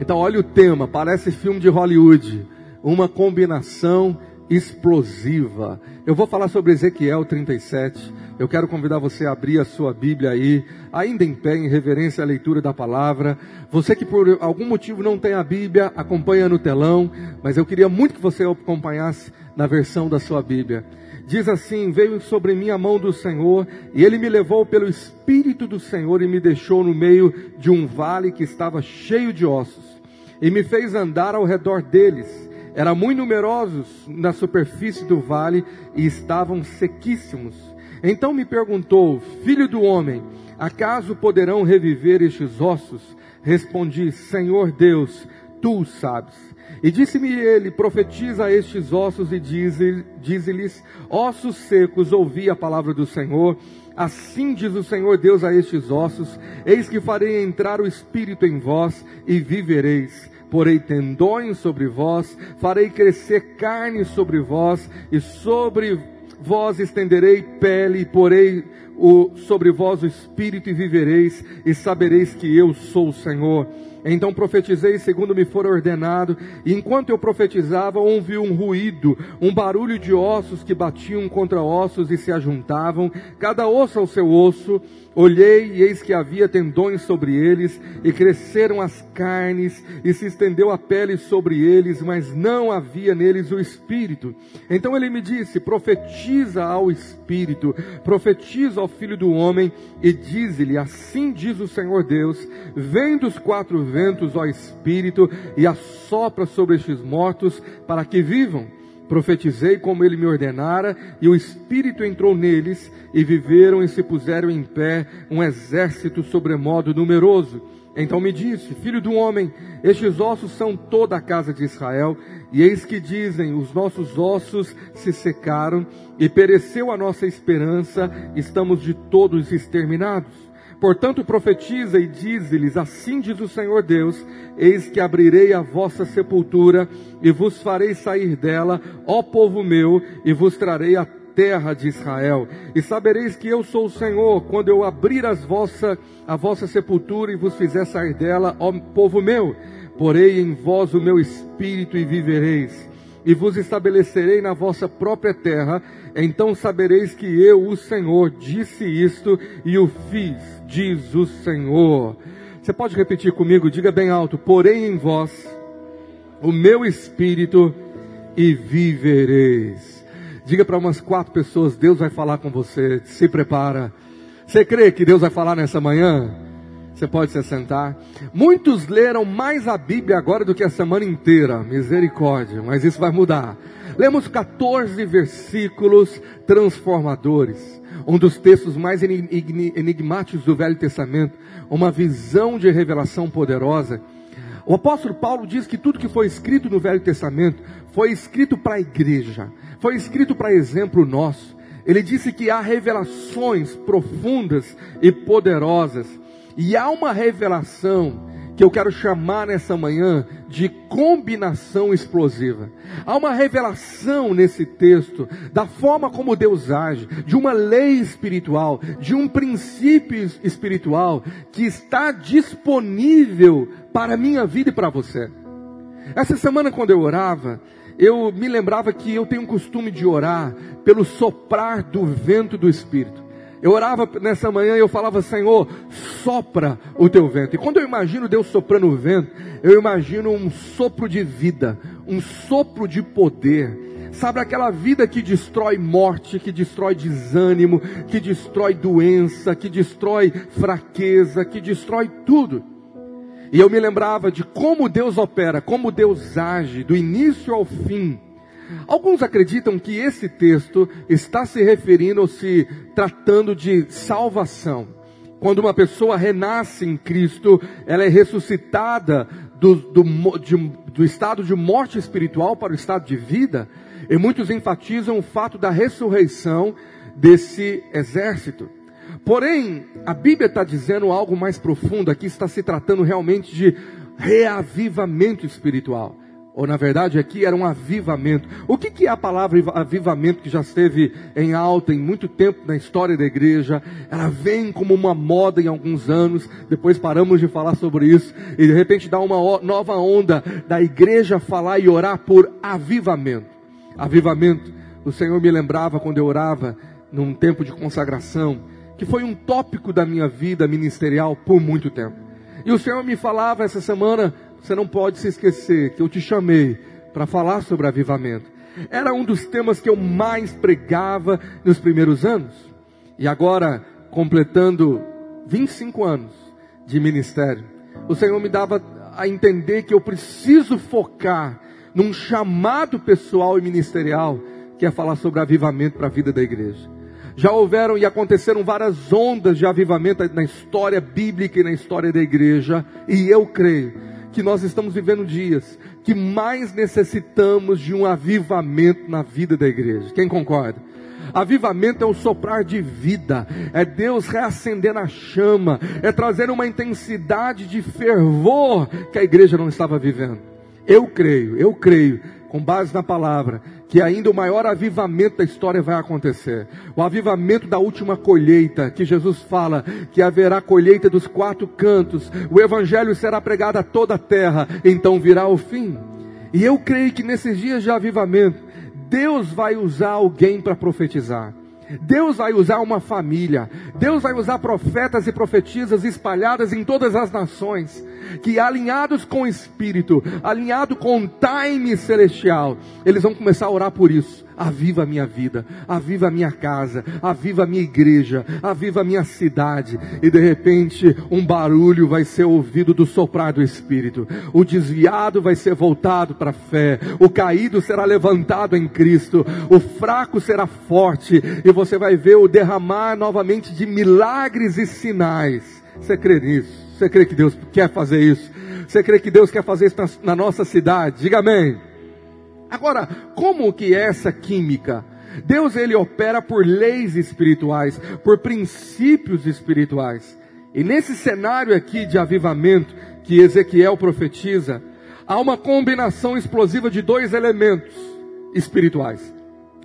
Então, olha o tema, parece filme de Hollywood. Uma combinação explosiva. Eu vou falar sobre Ezequiel 37. Eu quero convidar você a abrir a sua Bíblia aí, ainda em pé, em reverência à leitura da palavra. Você que por algum motivo não tem a Bíblia, acompanha no telão, mas eu queria muito que você acompanhasse na versão da sua Bíblia. Diz assim: Veio sobre mim a mão do Senhor, e ele me levou pelo Espírito do Senhor e me deixou no meio de um vale que estava cheio de ossos, e me fez andar ao redor deles. Eram muito numerosos na superfície do vale e estavam sequíssimos. Então me perguntou: Filho do homem, acaso poderão reviver estes ossos? Respondi: Senhor Deus, tu sabes. E disse-me ele: Profetiza a estes ossos e dize-lhes: Ossos secos, ouvi a palavra do Senhor. Assim diz o Senhor Deus a estes ossos: Eis que farei entrar o espírito em vós e vivereis. Porei tendões sobre vós, farei crescer carne sobre vós, e sobre vós estenderei pele, e porei o, sobre vós o espírito e vivereis, e sabereis que eu sou o Senhor. Então profetizei segundo me for ordenado, e enquanto eu profetizava, ouvi um ruído, um barulho de ossos que batiam contra ossos e se ajuntavam, cada osso ao seu osso. Olhei e eis que havia tendões sobre eles, e cresceram as carnes, e se estendeu a pele sobre eles, mas não havia neles o espírito. Então ele me disse: profetiza ao espírito, profetiza ao filho do homem, e dize-lhe: Assim diz o Senhor Deus: Vem dos quatro ventos, ó Espírito, e assopra sobre estes mortos, para que vivam. Profetizei como ele me ordenara, e o Espírito entrou neles, e viveram e se puseram em pé um exército sobremodo numeroso. Então me disse, filho do homem, estes ossos são toda a casa de Israel, e eis que dizem, os nossos ossos se secaram, e pereceu a nossa esperança, estamos de todos exterminados. Portanto, profetiza e diz-lhes: Assim diz o Senhor Deus: Eis que abrirei a vossa sepultura e vos farei sair dela, ó povo meu, e vos trarei a terra de Israel. E sabereis que eu sou o Senhor, quando eu abrir as vossa, a vossa sepultura e vos fizer sair dela, ó povo meu. Porei em vós o meu espírito e vivereis e vos estabelecerei na vossa própria terra, então sabereis que eu, o Senhor, disse isto e o fiz, diz o Senhor. Você pode repetir comigo? Diga bem alto: porém em vós o meu espírito e vivereis. Diga para umas quatro pessoas: Deus vai falar com você. Se prepara. Você crê que Deus vai falar nessa manhã? Você pode se sentar. Muitos leram mais a Bíblia agora do que a semana inteira. Misericórdia, mas isso vai mudar. Lemos 14 versículos transformadores. Um dos textos mais enigmáticos do Velho Testamento. Uma visão de revelação poderosa. O apóstolo Paulo diz que tudo que foi escrito no Velho Testamento foi escrito para a igreja, foi escrito para exemplo nosso. Ele disse que há revelações profundas e poderosas e há uma revelação que eu quero chamar nessa manhã de combinação explosiva. Há uma revelação nesse texto da forma como Deus age, de uma lei espiritual, de um princípio espiritual que está disponível para a minha vida e para você. Essa semana, quando eu orava, eu me lembrava que eu tenho um costume de orar pelo soprar do vento do Espírito. Eu orava nessa manhã e eu falava, Senhor, sopra o teu vento. E quando eu imagino Deus soprando o vento, eu imagino um sopro de vida, um sopro de poder. Sabe aquela vida que destrói morte, que destrói desânimo, que destrói doença, que destrói fraqueza, que destrói tudo. E eu me lembrava de como Deus opera, como Deus age, do início ao fim Alguns acreditam que esse texto está se referindo ou se tratando de salvação. Quando uma pessoa renasce em Cristo, ela é ressuscitada do, do, de, do estado de morte espiritual para o estado de vida. E muitos enfatizam o fato da ressurreição desse exército. Porém, a Bíblia está dizendo algo mais profundo aqui, está se tratando realmente de reavivamento espiritual. Ou na verdade aqui era um avivamento. O que, que é a palavra avivamento que já esteve em alta em muito tempo na história da igreja? Ela vem como uma moda em alguns anos, depois paramos de falar sobre isso, e de repente dá uma nova onda da igreja falar e orar por avivamento. Avivamento, o Senhor me lembrava quando eu orava num tempo de consagração, que foi um tópico da minha vida ministerial por muito tempo. E o Senhor me falava essa semana você não pode se esquecer que eu te chamei para falar sobre avivamento. Era um dos temas que eu mais pregava nos primeiros anos. E agora, completando 25 anos de ministério, o Senhor me dava a entender que eu preciso focar num chamado pessoal e ministerial que é falar sobre avivamento para a vida da igreja. Já houveram e aconteceram várias ondas de avivamento na história bíblica e na história da igreja, e eu creio que nós estamos vivendo dias que mais necessitamos de um avivamento na vida da igreja. Quem concorda? Avivamento é o soprar de vida, é Deus reacendendo a chama, é trazer uma intensidade de fervor que a igreja não estava vivendo. Eu creio, eu creio, com base na palavra, que ainda o maior avivamento da história vai acontecer. O avivamento da última colheita, que Jesus fala que haverá colheita dos quatro cantos, o evangelho será pregado a toda a terra, então virá o fim. E eu creio que nesses dias de avivamento, Deus vai usar alguém para profetizar. Deus vai usar uma família, Deus vai usar profetas e profetisas espalhadas em todas as nações, que alinhados com o Espírito, alinhado com o time celestial, eles vão começar a orar por isso. Aviva a minha vida, aviva a minha casa, aviva a minha igreja, aviva a minha cidade. E de repente, um barulho vai ser ouvido do soprar do Espírito. O desviado vai ser voltado para a fé. O caído será levantado em Cristo. O fraco será forte. E você vai ver o derramar novamente de milagres e sinais. Você crê nisso? Você crê que Deus quer fazer isso? Você crê que Deus quer fazer isso na, na nossa cidade? Diga amém. Agora, como que é essa química? Deus ele opera por leis espirituais, por princípios espirituais. E nesse cenário aqui de avivamento que Ezequiel profetiza, há uma combinação explosiva de dois elementos espirituais.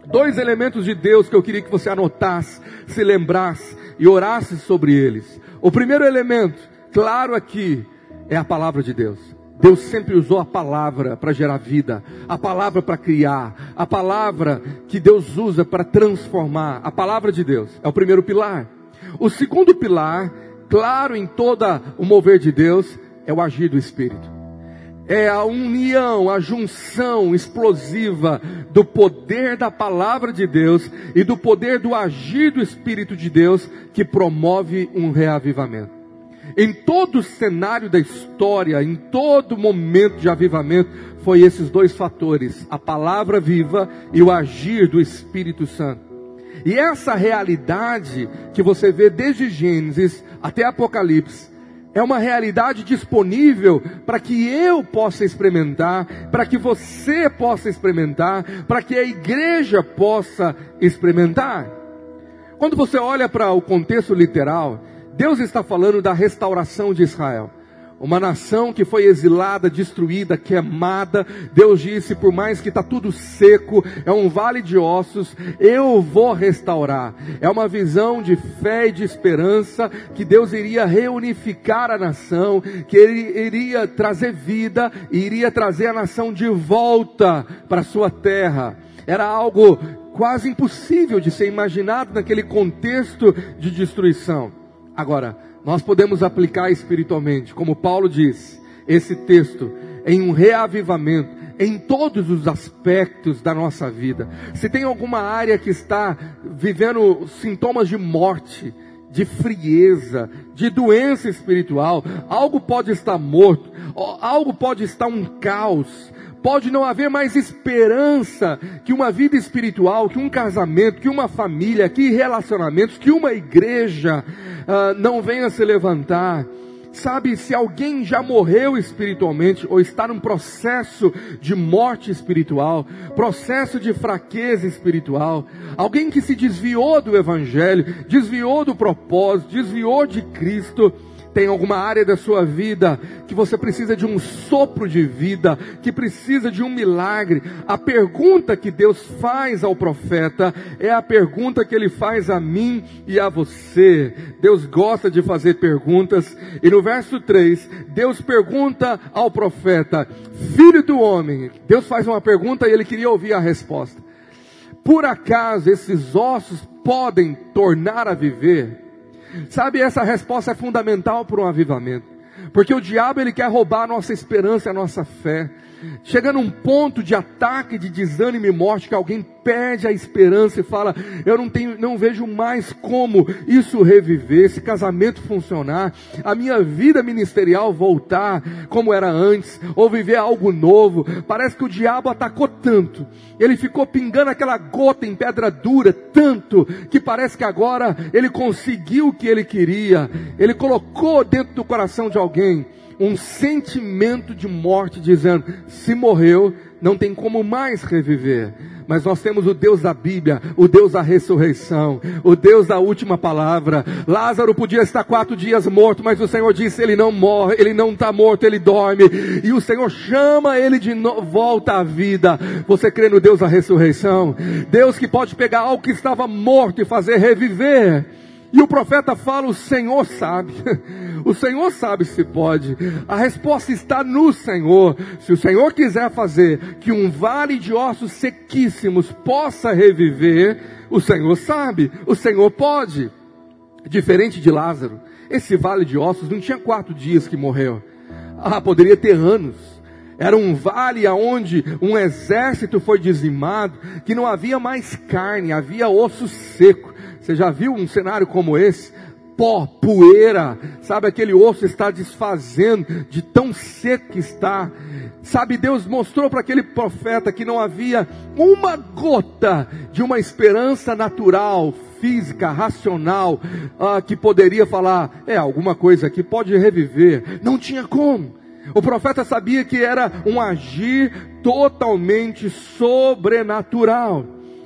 Dois elementos de Deus que eu queria que você anotasse, se lembrasse e orasse sobre eles. O primeiro elemento, claro aqui, é a palavra de Deus. Deus sempre usou a palavra para gerar vida, a palavra para criar, a palavra que Deus usa para transformar, a palavra de Deus. É o primeiro pilar. O segundo pilar, claro em toda o mover de Deus, é o agir do Espírito. É a união, a junção explosiva do poder da palavra de Deus e do poder do agir do Espírito de Deus que promove um reavivamento. Em todo o cenário da história, em todo momento de avivamento, foi esses dois fatores, a palavra viva e o agir do Espírito Santo. E essa realidade que você vê desde Gênesis até Apocalipse, é uma realidade disponível para que eu possa experimentar, para que você possa experimentar, para que a igreja possa experimentar. Quando você olha para o contexto literal, Deus está falando da restauração de Israel. Uma nação que foi exilada, destruída, queimada. Deus disse: por mais que está tudo seco, é um vale de ossos, eu vou restaurar. É uma visão de fé e de esperança que Deus iria reunificar a nação, que Ele iria trazer vida e iria trazer a nação de volta para sua terra. Era algo quase impossível de ser imaginado naquele contexto de destruição. Agora, nós podemos aplicar espiritualmente, como Paulo diz, esse texto em um reavivamento em todos os aspectos da nossa vida. Se tem alguma área que está vivendo sintomas de morte, de frieza, de doença espiritual, algo pode estar morto, algo pode estar um caos, pode não haver mais esperança que uma vida espiritual, que um casamento, que uma família, que relacionamentos, que uma igreja uh, não venha se levantar. Sabe, se alguém já morreu espiritualmente ou está num processo de morte espiritual, processo de fraqueza espiritual, alguém que se desviou do Evangelho, desviou do propósito, desviou de Cristo, tem alguma área da sua vida que você precisa de um sopro de vida, que precisa de um milagre, a pergunta que Deus faz ao profeta é a pergunta que ele faz a mim e a você. Deus gosta de fazer perguntas, e no verso 3, Deus pergunta ao profeta: Filho do homem, Deus faz uma pergunta e ele queria ouvir a resposta. Por acaso esses ossos podem tornar a viver? Sabe, essa resposta é fundamental para um avivamento. Porque o diabo ele quer roubar a nossa esperança, a nossa fé. Chega num ponto de ataque, de desânimo e morte, que alguém perde a esperança e fala: Eu não tenho, não vejo mais como isso reviver, esse casamento funcionar, a minha vida ministerial voltar como era antes, ou viver algo novo. Parece que o diabo atacou tanto, ele ficou pingando aquela gota em pedra dura, tanto, que parece que agora ele conseguiu o que ele queria, ele colocou dentro do coração de alguém um sentimento de morte, dizendo: se morreu, não tem como mais reviver. Mas nós temos o Deus da Bíblia, o Deus da ressurreição, o Deus da última palavra. Lázaro podia estar quatro dias morto, mas o Senhor disse: ele não morre, ele não está morto, ele dorme. E o Senhor chama ele de volta à vida. Você crê no Deus da ressurreição? Deus que pode pegar algo que estava morto e fazer reviver. E o profeta fala: O Senhor sabe. O Senhor sabe se pode. A resposta está no Senhor. Se o Senhor quiser fazer que um vale de ossos sequíssimos possa reviver, o Senhor sabe. O Senhor pode. Diferente de Lázaro, esse vale de ossos não tinha quatro dias que morreu. Ah, poderia ter anos. Era um vale aonde um exército foi dizimado, que não havia mais carne, havia osso seco. Você já viu um cenário como esse? Pó, poeira, sabe? Aquele osso está desfazendo de tão seco que está. Sabe, Deus mostrou para aquele profeta que não havia uma gota de uma esperança natural, física, racional, ah, que poderia falar, é, alguma coisa aqui pode reviver. Não tinha como. O profeta sabia que era um agir totalmente sobrenatural.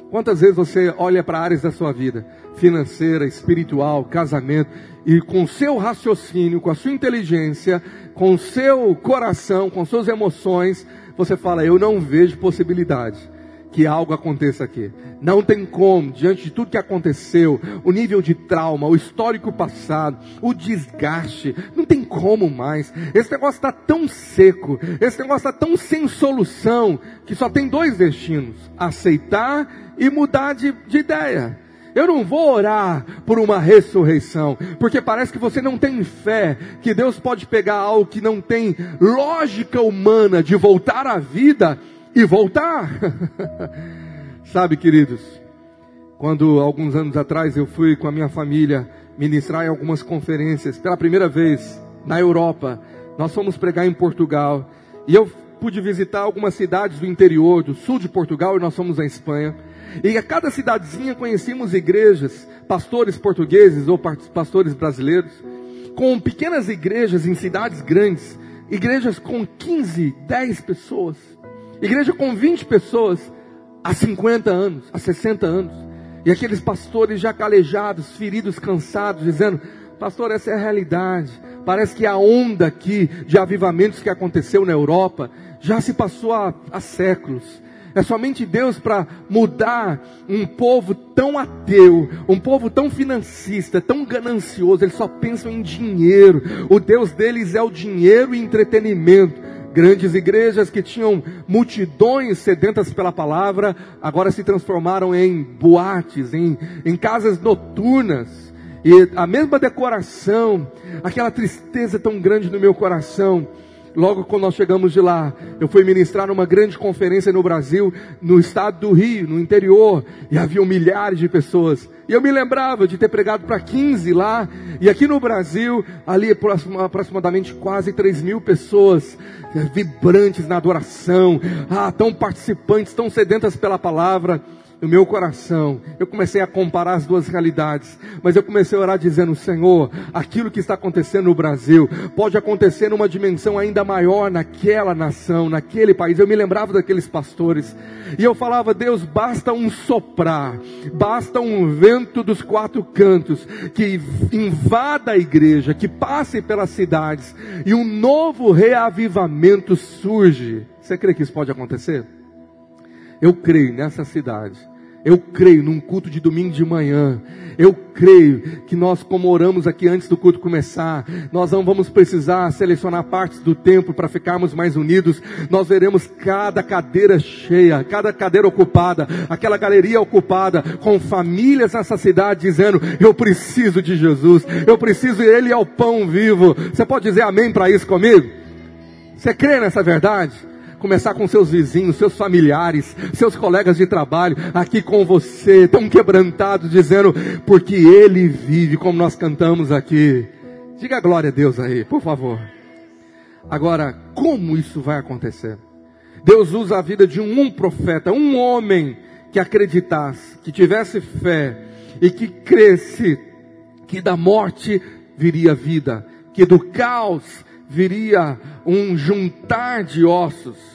Quantas vezes você olha para áreas da sua vida? Financeira, espiritual, casamento, e com seu raciocínio, com a sua inteligência, com o seu coração, com suas emoções, você fala: Eu não vejo possibilidade que algo aconteça aqui. Não tem como, diante de tudo que aconteceu, o nível de trauma, o histórico passado, o desgaste, não tem como mais. Esse negócio está tão seco, esse negócio está tão sem solução, que só tem dois destinos: aceitar e mudar de, de ideia. Eu não vou orar por uma ressurreição, porque parece que você não tem fé que Deus pode pegar algo que não tem lógica humana de voltar à vida e voltar. Sabe, queridos, quando alguns anos atrás eu fui com a minha família ministrar em algumas conferências pela primeira vez na Europa, nós fomos pregar em Portugal e eu pude visitar algumas cidades do interior, do sul de Portugal e nós fomos à Espanha. E a cada cidadezinha conhecíamos igrejas, pastores portugueses ou pastores brasileiros, com pequenas igrejas em cidades grandes, igrejas com 15, 10 pessoas, igreja com 20 pessoas há 50 anos, há 60 anos. E aqueles pastores já calejados, feridos, cansados, dizendo: Pastor, essa é a realidade. Parece que a onda aqui de avivamentos que aconteceu na Europa já se passou há, há séculos. É somente Deus para mudar um povo tão ateu, um povo tão financista, tão ganancioso, eles só pensam em dinheiro. O Deus deles é o dinheiro e entretenimento. Grandes igrejas que tinham multidões sedentas pela palavra, agora se transformaram em boates, em, em casas noturnas. E a mesma decoração, aquela tristeza tão grande no meu coração, Logo quando nós chegamos de lá, eu fui ministrar numa grande conferência no Brasil, no estado do Rio, no interior, e havia milhares de pessoas. E eu me lembrava de ter pregado para 15 lá, e aqui no Brasil, ali aproximadamente quase 3 mil pessoas, vibrantes na adoração, ah, tão participantes, tão sedentas pela palavra. No meu coração, eu comecei a comparar as duas realidades, mas eu comecei a orar dizendo: Senhor, aquilo que está acontecendo no Brasil pode acontecer numa dimensão ainda maior naquela nação, naquele país. Eu me lembrava daqueles pastores e eu falava: Deus, basta um soprar, basta um vento dos quatro cantos que invada a igreja, que passe pelas cidades e um novo reavivamento surge. Você crê que isso pode acontecer? Eu creio nessa cidade eu creio num culto de domingo de manhã. Eu creio que nós, como oramos aqui antes do culto começar, nós não vamos precisar selecionar partes do templo para ficarmos mais unidos. Nós veremos cada cadeira cheia, cada cadeira ocupada, aquela galeria ocupada, com famílias nessa cidade dizendo: Eu preciso de Jesus, eu preciso, Ele é o pão vivo. Você pode dizer amém para isso comigo? Você crê nessa verdade? Começar com seus vizinhos, seus familiares, seus colegas de trabalho, aqui com você, tão quebrantados, dizendo, porque Ele vive, como nós cantamos aqui. Diga glória a Deus aí, por favor. Agora, como isso vai acontecer? Deus usa a vida de um, um profeta, um homem que acreditasse, que tivesse fé e que cresce que da morte viria vida, que do caos viria um juntar de ossos.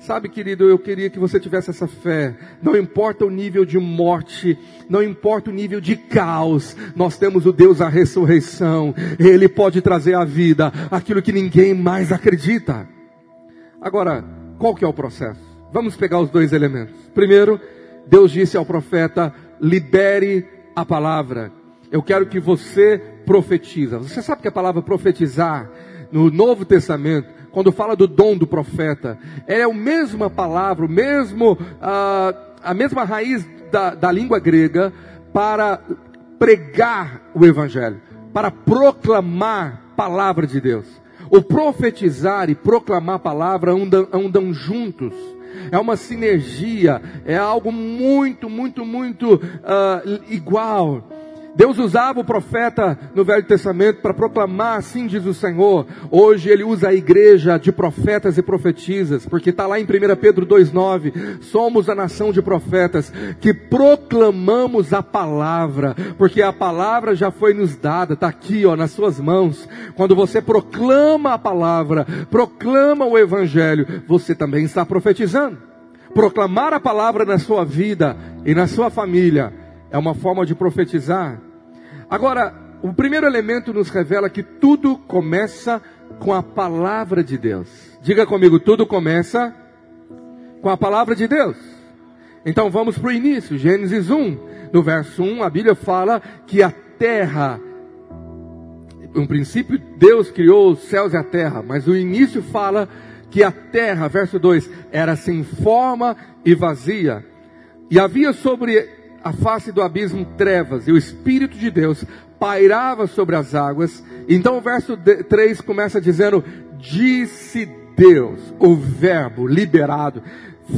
Sabe, querido, eu queria que você tivesse essa fé. Não importa o nível de morte, não importa o nível de caos, nós temos o Deus da ressurreição. Ele pode trazer à vida aquilo que ninguém mais acredita. Agora, qual que é o processo? Vamos pegar os dois elementos. Primeiro, Deus disse ao profeta: libere a palavra. Eu quero que você profetiza. Você sabe que a palavra profetizar no Novo Testamento quando fala do dom do profeta, é a mesma palavra, o mesmo, uh, a mesma raiz da, da língua grega para pregar o evangelho, para proclamar palavra de Deus. O profetizar e proclamar a palavra andam, andam juntos é uma sinergia, é algo muito, muito, muito uh, igual. Deus usava o profeta no Velho Testamento para proclamar, assim diz o Senhor. Hoje ele usa a igreja de profetas e profetisas, porque está lá em 1 Pedro 2,9. Somos a nação de profetas que proclamamos a palavra, porque a palavra já foi nos dada, está aqui ó, nas suas mãos. Quando você proclama a palavra, proclama o Evangelho, você também está profetizando. Proclamar a palavra na sua vida e na sua família é uma forma de profetizar. Agora, o primeiro elemento nos revela que tudo começa com a palavra de Deus. Diga comigo, tudo começa com a palavra de Deus. Então vamos para o início, Gênesis 1. No verso 1, a Bíblia fala que a terra, no princípio Deus criou os céus e a terra, mas o início fala que a terra, verso 2, era sem forma e vazia. E havia sobre a face do abismo trevas e o Espírito de Deus pairava sobre as águas. Então o verso 3 começa dizendo: Disse Deus, o Verbo liberado,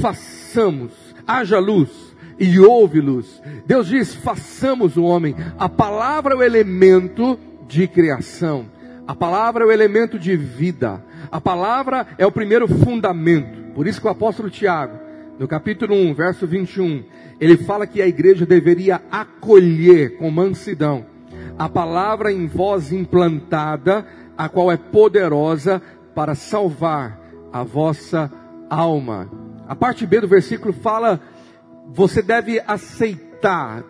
façamos, haja luz e houve luz. Deus diz: façamos o homem. A palavra é o elemento de criação. A palavra é o elemento de vida. A palavra é o primeiro fundamento. Por isso que o apóstolo Tiago, no capítulo 1, verso 21, ele fala que a igreja deveria acolher com mansidão a palavra em voz implantada, a qual é poderosa para salvar a vossa alma. A parte B do versículo fala: você deve aceitar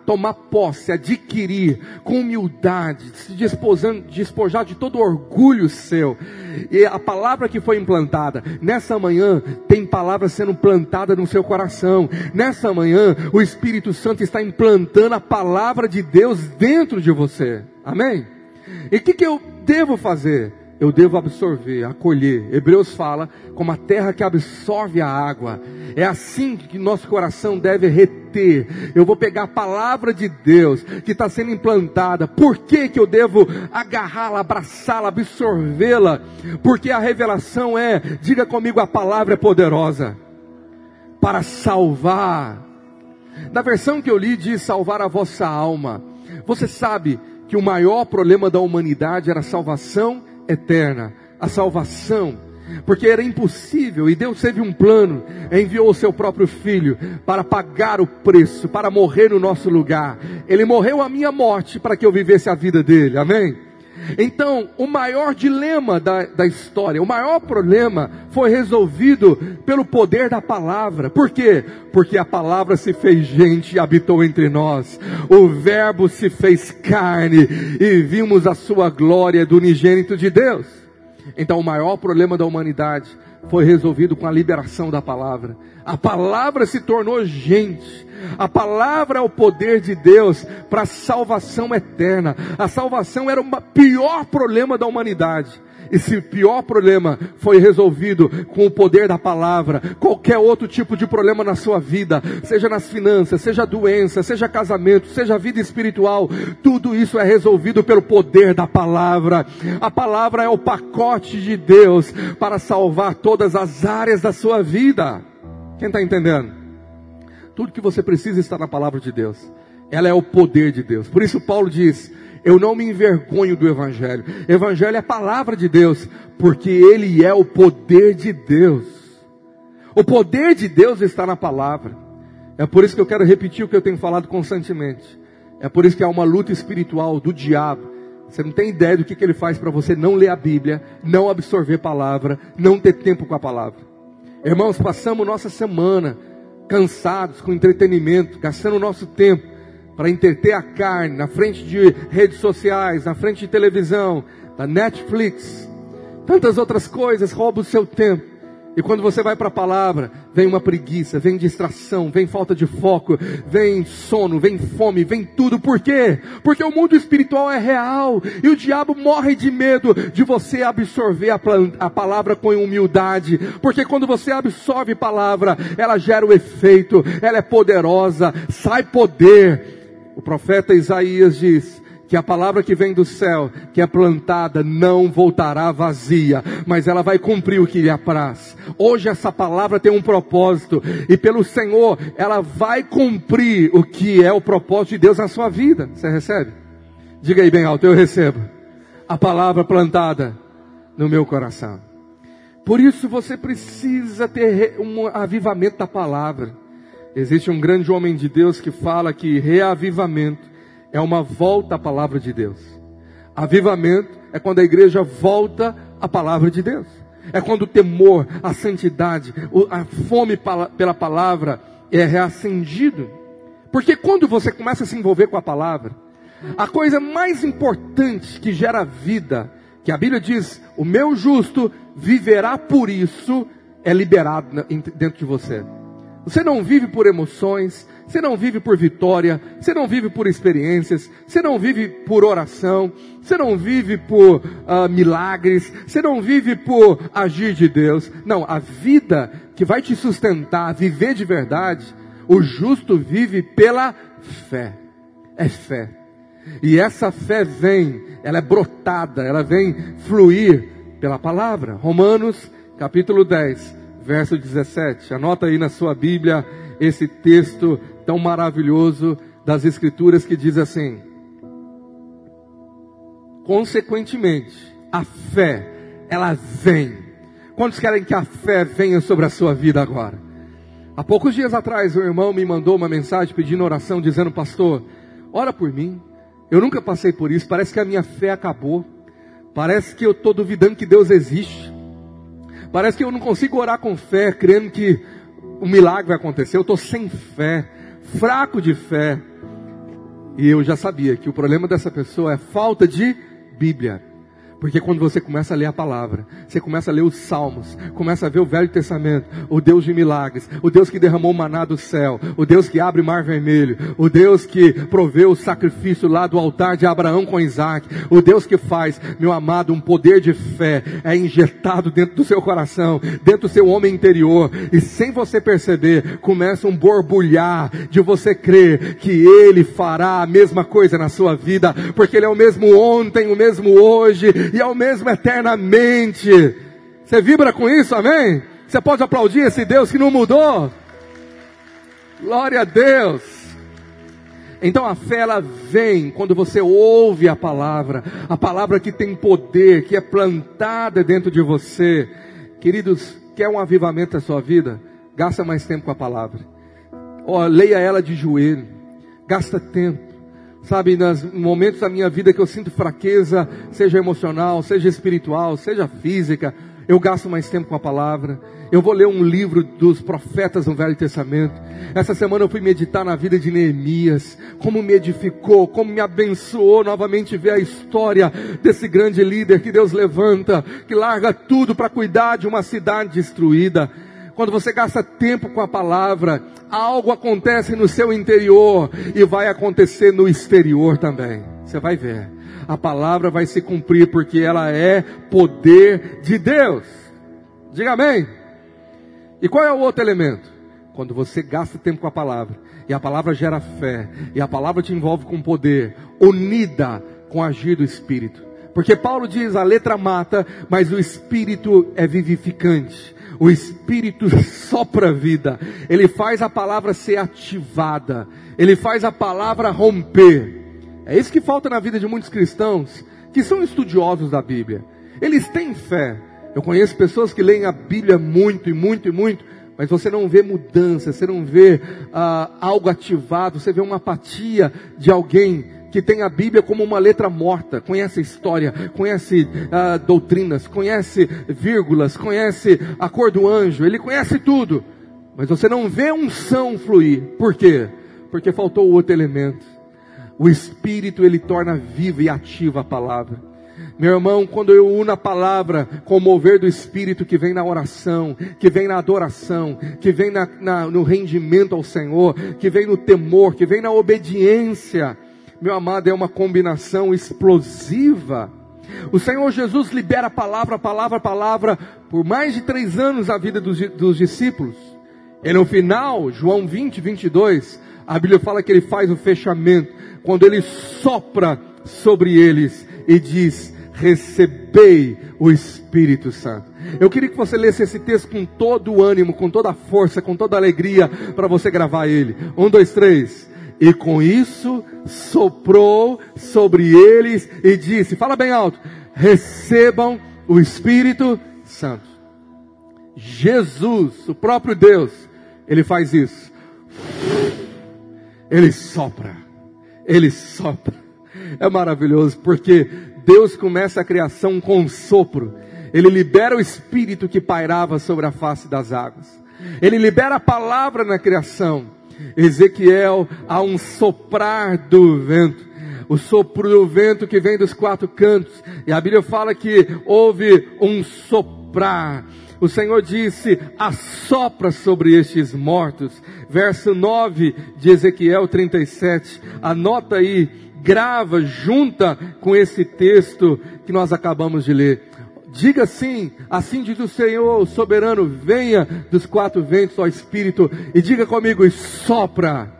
tomar posse, adquirir com humildade, se despojar de todo orgulho seu. E a palavra que foi implantada, nessa manhã, tem palavra sendo plantada no seu coração. Nessa manhã, o Espírito Santo está implantando a palavra de Deus dentro de você. Amém? E o que, que eu devo fazer? Eu devo absorver, acolher. Hebreus fala como a terra que absorve a água. É assim que nosso coração deve reter. Eu vou pegar a palavra de Deus que está sendo implantada. Por que, que eu devo agarrá-la, abraçá-la, absorvê-la? Porque a revelação é, diga comigo, a palavra é poderosa para salvar. Na versão que eu li diz salvar a vossa alma. Você sabe que o maior problema da humanidade era a salvação eterna, a salvação. porque era impossível e Deus teve um plano, enviou o seu próprio filho para pagar o preço, para morrer no nosso lugar. Ele morreu a minha morte para que eu vivesse a vida dele, amém? Então, o maior dilema da, da história, o maior problema foi resolvido pelo poder da palavra. Por quê? Porque a palavra se fez gente e habitou entre nós. O Verbo se fez carne e vimos a sua glória do unigênito de Deus. Então, o maior problema da humanidade foi resolvido com a liberação da palavra. A palavra se tornou gente. A palavra é o poder de Deus para salvação eterna. A salvação era o pior problema da humanidade. Esse pior problema foi resolvido com o poder da palavra. Qualquer outro tipo de problema na sua vida, seja nas finanças, seja doença, seja casamento, seja vida espiritual, tudo isso é resolvido pelo poder da palavra. A palavra é o pacote de Deus para salvar todas as áreas da sua vida. Quem está entendendo? Tudo que você precisa está na palavra de Deus. Ela é o poder de Deus. Por isso Paulo diz: Eu não me envergonho do Evangelho. Evangelho é a palavra de Deus, porque ele é o poder de Deus. O poder de Deus está na palavra. É por isso que eu quero repetir o que eu tenho falado constantemente. É por isso que há uma luta espiritual do diabo. Você não tem ideia do que, que ele faz para você não ler a Bíblia, não absorver palavra, não ter tempo com a palavra. Irmãos, passamos nossa semana cansados com entretenimento, gastando nosso tempo para entreter a carne na frente de redes sociais, na frente de televisão, da Netflix, tantas outras coisas roubam o seu tempo. E quando você vai para a palavra, vem uma preguiça, vem distração, vem falta de foco, vem sono, vem fome, vem tudo. Por quê? Porque o mundo espiritual é real e o diabo morre de medo de você absorver a, a palavra com humildade. Porque quando você absorve palavra, ela gera o efeito, ela é poderosa, sai poder. O profeta Isaías diz: que a palavra que vem do céu, que é plantada, não voltará vazia, mas ela vai cumprir o que lhe apraz. Hoje essa palavra tem um propósito, e pelo Senhor, ela vai cumprir o que é o propósito de Deus na sua vida. Você recebe? Diga aí bem alto, eu recebo. A palavra plantada no meu coração. Por isso você precisa ter um avivamento da palavra. Existe um grande homem de Deus que fala que reavivamento é uma volta à palavra de Deus. Avivamento é quando a igreja volta à palavra de Deus. É quando o temor, a santidade, a fome pela palavra é reacendido. Porque quando você começa a se envolver com a palavra, a coisa mais importante que gera vida, que a Bíblia diz, o meu justo viverá por isso, é liberado dentro de você. Você não vive por emoções, você não vive por vitória, você não vive por experiências, você não vive por oração, você não vive por uh, milagres, você não vive por agir de Deus. Não, a vida que vai te sustentar, viver de verdade, o justo vive pela fé. É fé. E essa fé vem, ela é brotada, ela vem fluir pela palavra. Romanos capítulo 10, verso 17. Anota aí na sua Bíblia esse texto tão maravilhoso das Escrituras que diz assim: Consequentemente, a fé, ela vem. Quantos querem que a fé venha sobre a sua vida agora? Há poucos dias atrás, um irmão me mandou uma mensagem pedindo oração, dizendo: Pastor, ora por mim. Eu nunca passei por isso, parece que a minha fé acabou. Parece que eu estou duvidando que Deus existe. Parece que eu não consigo orar com fé, crendo que o milagre vai acontecer. Eu estou sem fé fraco de fé. E eu já sabia que o problema dessa pessoa é falta de Bíblia. Porque quando você começa a ler a palavra, você começa a ler os salmos, começa a ver o Velho Testamento, o Deus de milagres, o Deus que derramou maná do céu, o Deus que abre o mar vermelho, o Deus que proveu o sacrifício lá do altar de Abraão com Isaac, o Deus que faz, meu amado, um poder de fé é injetado dentro do seu coração, dentro do seu homem interior, e sem você perceber, começa um borbulhar de você crer que Ele fará a mesma coisa na sua vida, porque Ele é o mesmo ontem, o mesmo hoje e é o mesmo eternamente. Você vibra com isso, amém? Você pode aplaudir esse Deus que não mudou? Glória a Deus. Então a fé ela vem quando você ouve a palavra, a palavra que tem poder, que é plantada dentro de você, Queridos, quer um avivamento da sua vida? Gasta mais tempo com a palavra. Oh, leia ela de joelho. Gasta tempo. Sabe, nos momentos da minha vida que eu sinto fraqueza, seja emocional, seja espiritual, seja física, eu gasto mais tempo com a palavra. Eu vou ler um livro dos profetas no Velho Testamento. Essa semana eu fui meditar na vida de Neemias, como me edificou, como me abençoou novamente ver a história desse grande líder que Deus levanta, que larga tudo para cuidar de uma cidade destruída. Quando você gasta tempo com a palavra, algo acontece no seu interior e vai acontecer no exterior também. Você vai ver. A palavra vai se cumprir porque ela é poder de Deus. Diga amém. E qual é o outro elemento? Quando você gasta tempo com a palavra, e a palavra gera fé, e a palavra te envolve com poder, unida com o agir do Espírito. Porque Paulo diz: a letra mata, mas o Espírito é vivificante o Espírito sopra vida, ele faz a palavra ser ativada, ele faz a palavra romper. É isso que falta na vida de muitos cristãos que são estudiosos da Bíblia. Eles têm fé. Eu conheço pessoas que leem a Bíblia muito e muito e muito, mas você não vê mudança, você não vê uh, algo ativado, você vê uma apatia de alguém que tem a Bíblia como uma letra morta, conhece história, conhece uh, doutrinas, conhece vírgulas, conhece a cor do anjo, ele conhece tudo, mas você não vê unção fluir. Por quê? Porque faltou o outro elemento. O Espírito ele torna viva e ativa a palavra. Meu irmão, quando eu uno a palavra com o mover do Espírito que vem na oração, que vem na adoração, que vem na, na, no rendimento ao Senhor, que vem no temor, que vem na obediência, meu amado, é uma combinação explosiva. O Senhor Jesus libera palavra, palavra, palavra, por mais de três anos a vida dos, dos discípulos. E no final, João 20, 22, a Bíblia fala que ele faz o fechamento, quando ele sopra sobre eles e diz: Recebei o Espírito Santo. Eu queria que você lesse esse texto com todo o ânimo, com toda a força, com toda a alegria, para você gravar ele. Um, dois, três. E com isso soprou sobre eles e disse: Fala bem alto, recebam o Espírito Santo. Jesus, o próprio Deus, ele faz isso. Ele sopra, ele sopra. É maravilhoso porque Deus começa a criação com um sopro. Ele libera o Espírito que pairava sobre a face das águas. Ele libera a palavra na criação. Ezequiel, há um soprar do vento. O sopro do vento que vem dos quatro cantos. E a Bíblia fala que houve um soprar. O Senhor disse: assopra sobre estes mortos. Verso 9 de Ezequiel 37. Anota aí, grava, junta com esse texto que nós acabamos de ler. Diga sim, assim diz o Senhor, o soberano, venha dos quatro ventos, ó Espírito, e diga comigo, e sopra,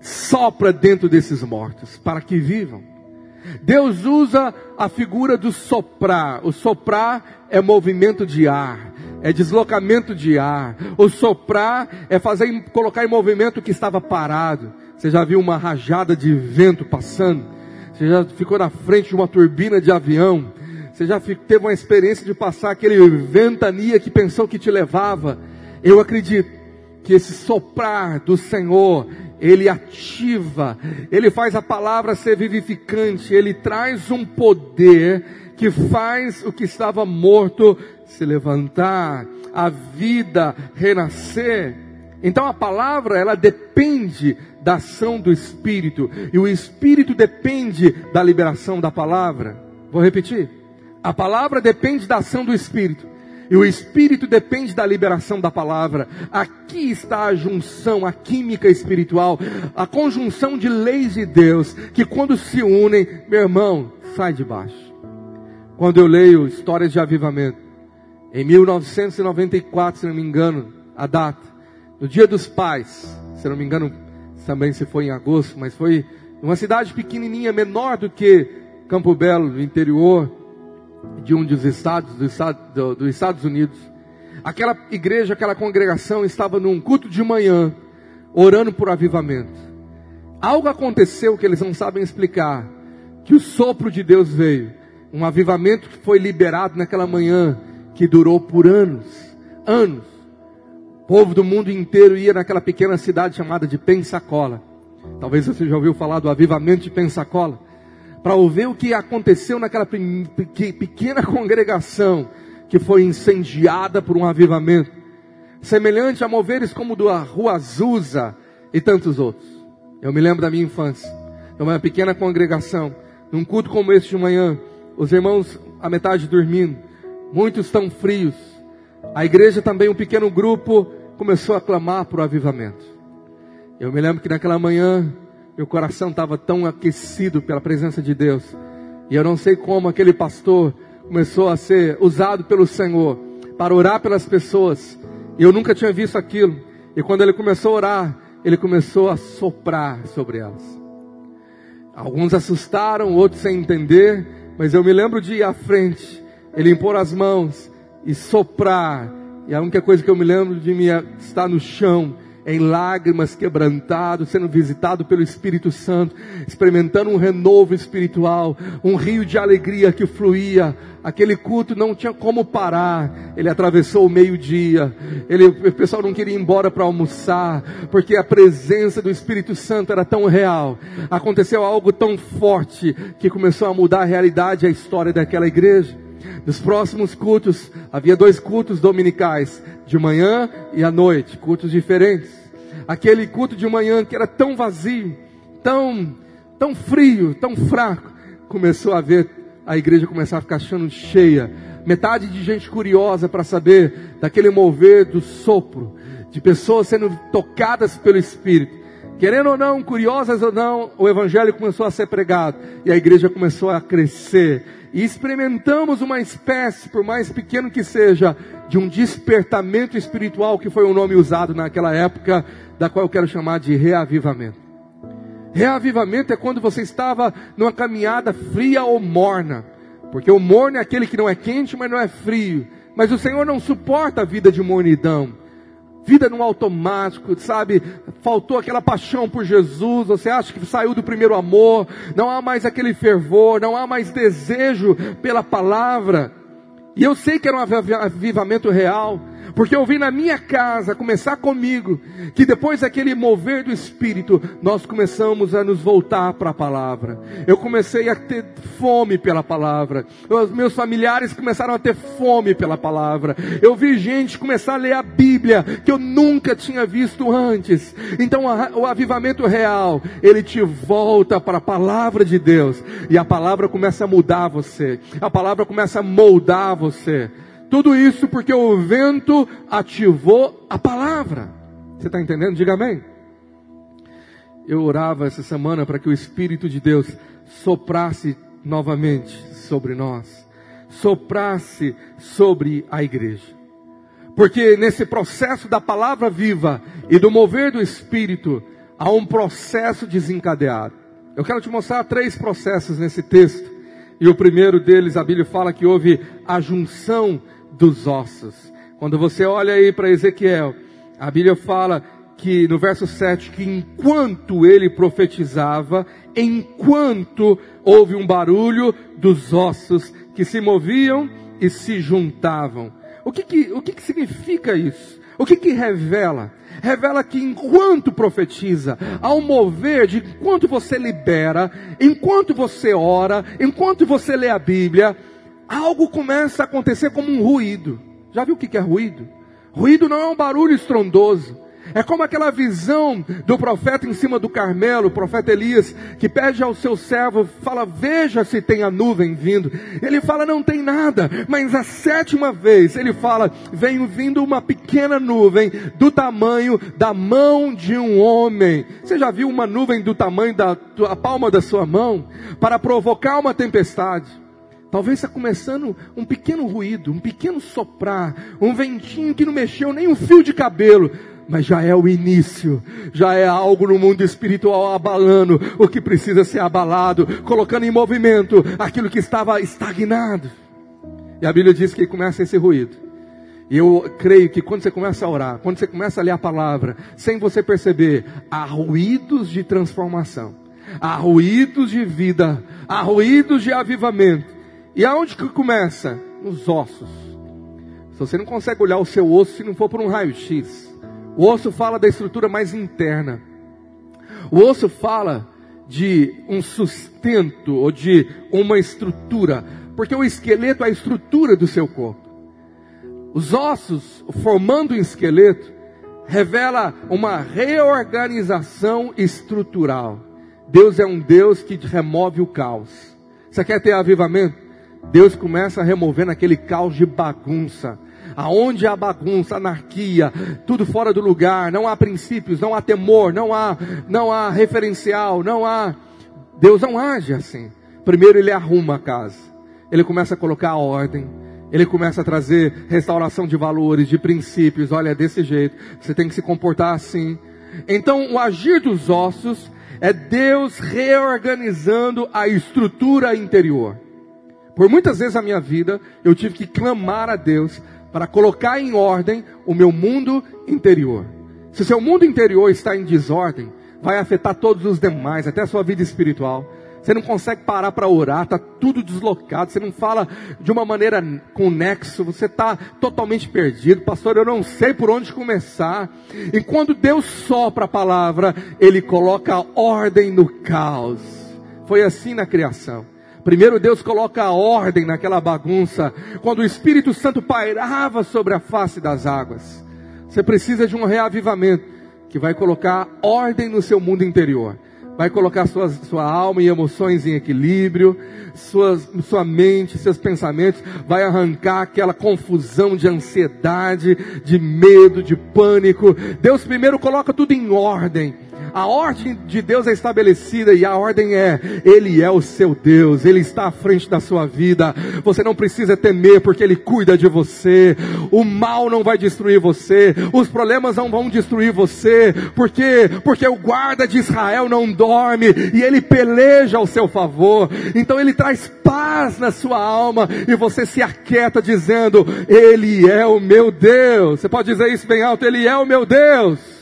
sopra dentro desses mortos, para que vivam. Deus usa a figura do soprar. O soprar é movimento de ar, é deslocamento de ar. O soprar é fazer colocar em movimento o que estava parado. Você já viu uma rajada de vento passando? Você já ficou na frente de uma turbina de avião? Você já teve uma experiência de passar aquele ventania que pensou que te levava? Eu acredito que esse soprar do Senhor, ele ativa, ele faz a palavra ser vivificante, ele traz um poder que faz o que estava morto se levantar, a vida renascer. Então a palavra, ela depende da ação do Espírito, e o Espírito depende da liberação da palavra. Vou repetir. A palavra depende da ação do Espírito. E o Espírito depende da liberação da palavra. Aqui está a junção, a química espiritual, a conjunção de leis de Deus, que quando se unem, meu irmão, sai de baixo. Quando eu leio histórias de avivamento, em 1994, se não me engano, a data, no dia dos pais, se não me engano, também se foi em agosto, mas foi uma cidade pequenininha, menor do que Campo Belo, no interior, de um dos estados do estado, do, dos Estados Unidos. Aquela igreja, aquela congregação estava num culto de manhã, orando por avivamento. Algo aconteceu que eles não sabem explicar, que o sopro de Deus veio, um avivamento que foi liberado naquela manhã, que durou por anos, anos. O povo do mundo inteiro ia naquela pequena cidade chamada de Pensacola. Talvez você já ouviu falar do avivamento de Pensacola. Para ouvir o que aconteceu naquela pequena congregação que foi incendiada por um avivamento. Semelhante a moveres como do Rua Azusa e tantos outros. Eu me lembro da minha infância. Uma pequena congregação. Num culto como esse de manhã. Os irmãos a metade dormindo. Muitos estão frios a igreja também, um pequeno grupo, começou a clamar por avivamento. Eu me lembro que naquela manhã, meu coração estava tão aquecido pela presença de Deus. E eu não sei como aquele pastor começou a ser usado pelo Senhor para orar pelas pessoas. E eu nunca tinha visto aquilo. E quando ele começou a orar, ele começou a soprar sobre elas. Alguns assustaram, outros sem entender, mas eu me lembro de ir à frente, ele impor as mãos e soprar. E a única coisa que eu me lembro de é estar no chão, em lágrimas, quebrantado, sendo visitado pelo Espírito Santo, experimentando um renovo espiritual, um rio de alegria que fluía. Aquele culto não tinha como parar. Ele atravessou o meio-dia. Ele, o pessoal não queria ir embora para almoçar, porque a presença do Espírito Santo era tão real. Aconteceu algo tão forte que começou a mudar a realidade e a história daquela igreja. Nos próximos cultos, havia dois cultos dominicais, de manhã e à noite, cultos diferentes. Aquele culto de manhã que era tão vazio, tão, tão frio, tão fraco, começou a ver a igreja começar a ficar cheia. Metade de gente curiosa para saber daquele mover do sopro, de pessoas sendo tocadas pelo Espírito. Querendo ou não, curiosas ou não, o evangelho começou a ser pregado e a igreja começou a crescer e experimentamos uma espécie, por mais pequeno que seja, de um despertamento espiritual, que foi o um nome usado naquela época, da qual eu quero chamar de reavivamento. Reavivamento é quando você estava numa caminhada fria ou morna, porque o morno é aquele que não é quente, mas não é frio. Mas o Senhor não suporta a vida de mornidão vida no automático, sabe? Faltou aquela paixão por Jesus, você acha que saiu do primeiro amor, não há mais aquele fervor, não há mais desejo pela palavra. E eu sei que era um avivamento real, porque eu vi na minha casa começar comigo, que depois daquele mover do Espírito, nós começamos a nos voltar para a palavra. Eu comecei a ter fome pela palavra. Os meus familiares começaram a ter fome pela palavra. Eu vi gente começar a ler a Bíblia que eu nunca tinha visto antes. Então o avivamento real, ele te volta para a palavra de Deus. E a palavra começa a mudar você. A palavra começa a moldar você. Tudo isso porque o vento ativou a palavra. Você está entendendo? Diga amém. Eu orava essa semana para que o Espírito de Deus soprasse novamente sobre nós, soprasse sobre a igreja. Porque nesse processo da palavra viva e do mover do Espírito, há um processo desencadeado. Eu quero te mostrar três processos nesse texto. E o primeiro deles, a Bíblia fala que houve a junção dos ossos. Quando você olha aí para Ezequiel, a Bíblia fala que no verso 7 que enquanto ele profetizava, enquanto houve um barulho dos ossos que se moviam e se juntavam. O que que, o que, que significa isso? O que que revela? Revela que enquanto profetiza, ao mover de enquanto você libera, enquanto você ora, enquanto você lê a Bíblia, algo começa a acontecer como um ruído. Já viu o que é ruído? Ruído não é um barulho estrondoso. É como aquela visão do profeta em cima do Carmelo, o profeta Elias, que pede ao seu servo, fala, veja se tem a nuvem vindo. Ele fala, não tem nada. Mas a sétima vez, ele fala, vem vindo uma pequena nuvem do tamanho da mão de um homem. Você já viu uma nuvem do tamanho da palma da sua mão? Para provocar uma tempestade. Talvez está começando um pequeno ruído, um pequeno soprar, um ventinho que não mexeu nem um fio de cabelo, mas já é o início, já é algo no mundo espiritual abalando o que precisa ser abalado, colocando em movimento aquilo que estava estagnado. E a Bíblia diz que começa esse ruído. E eu creio que quando você começa a orar, quando você começa a ler a palavra, sem você perceber, há ruídos de transformação, há ruídos de vida, há ruídos de avivamento. E aonde que começa? Nos ossos. Se você não consegue olhar o seu osso se não for por um raio-x. O osso fala da estrutura mais interna. O osso fala de um sustento ou de uma estrutura, porque o esqueleto é a estrutura do seu corpo. Os ossos formando um esqueleto revela uma reorganização estrutural. Deus é um Deus que remove o caos. Você quer ter avivamento? Deus começa removendo aquele caos de bagunça. Aonde há bagunça, anarquia, tudo fora do lugar, não há princípios, não há temor, não há, não há referencial, não há. Deus não age assim. Primeiro ele arruma a casa. Ele começa a colocar a ordem. Ele começa a trazer restauração de valores, de princípios. Olha, é desse jeito. Você tem que se comportar assim. Então, o agir dos ossos é Deus reorganizando a estrutura interior. Por muitas vezes na minha vida, eu tive que clamar a Deus para colocar em ordem o meu mundo interior. Se seu mundo interior está em desordem, vai afetar todos os demais, até a sua vida espiritual. Você não consegue parar para orar, está tudo deslocado, você não fala de uma maneira com nexo, você está totalmente perdido. Pastor, eu não sei por onde começar. E quando Deus sopra a palavra, Ele coloca ordem no caos. Foi assim na criação. Primeiro Deus coloca a ordem naquela bagunça, quando o Espírito Santo pairava sobre a face das águas. Você precisa de um reavivamento que vai colocar ordem no seu mundo interior. Vai colocar sua, sua alma e emoções em equilíbrio, suas, sua mente, seus pensamentos, vai arrancar aquela confusão de ansiedade, de medo, de pânico. Deus primeiro coloca tudo em ordem. A ordem de Deus é estabelecida e a ordem é: Ele é o seu Deus, Ele está à frente da sua vida. Você não precisa temer porque Ele cuida de você. O mal não vai destruir você, os problemas não vão destruir você, porque porque o guarda de Israel não dorme e ele peleja ao seu favor. Então ele traz paz na sua alma e você se aquieta dizendo: Ele é o meu Deus. Você pode dizer isso bem alto: Ele é o meu Deus.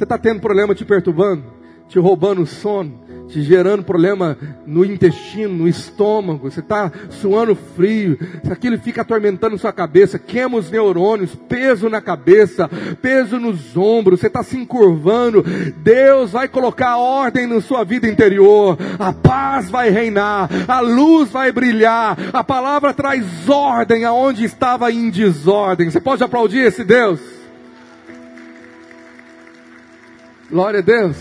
Você está tendo problema te perturbando, te roubando o sono, te gerando problema no intestino, no estômago, você está suando frio, aquilo fica atormentando sua cabeça, queima os neurônios, peso na cabeça, peso nos ombros, você está se encurvando, Deus vai colocar ordem na sua vida interior, a paz vai reinar, a luz vai brilhar, a palavra traz ordem aonde estava em desordem. Você pode aplaudir esse Deus? Glória a Deus.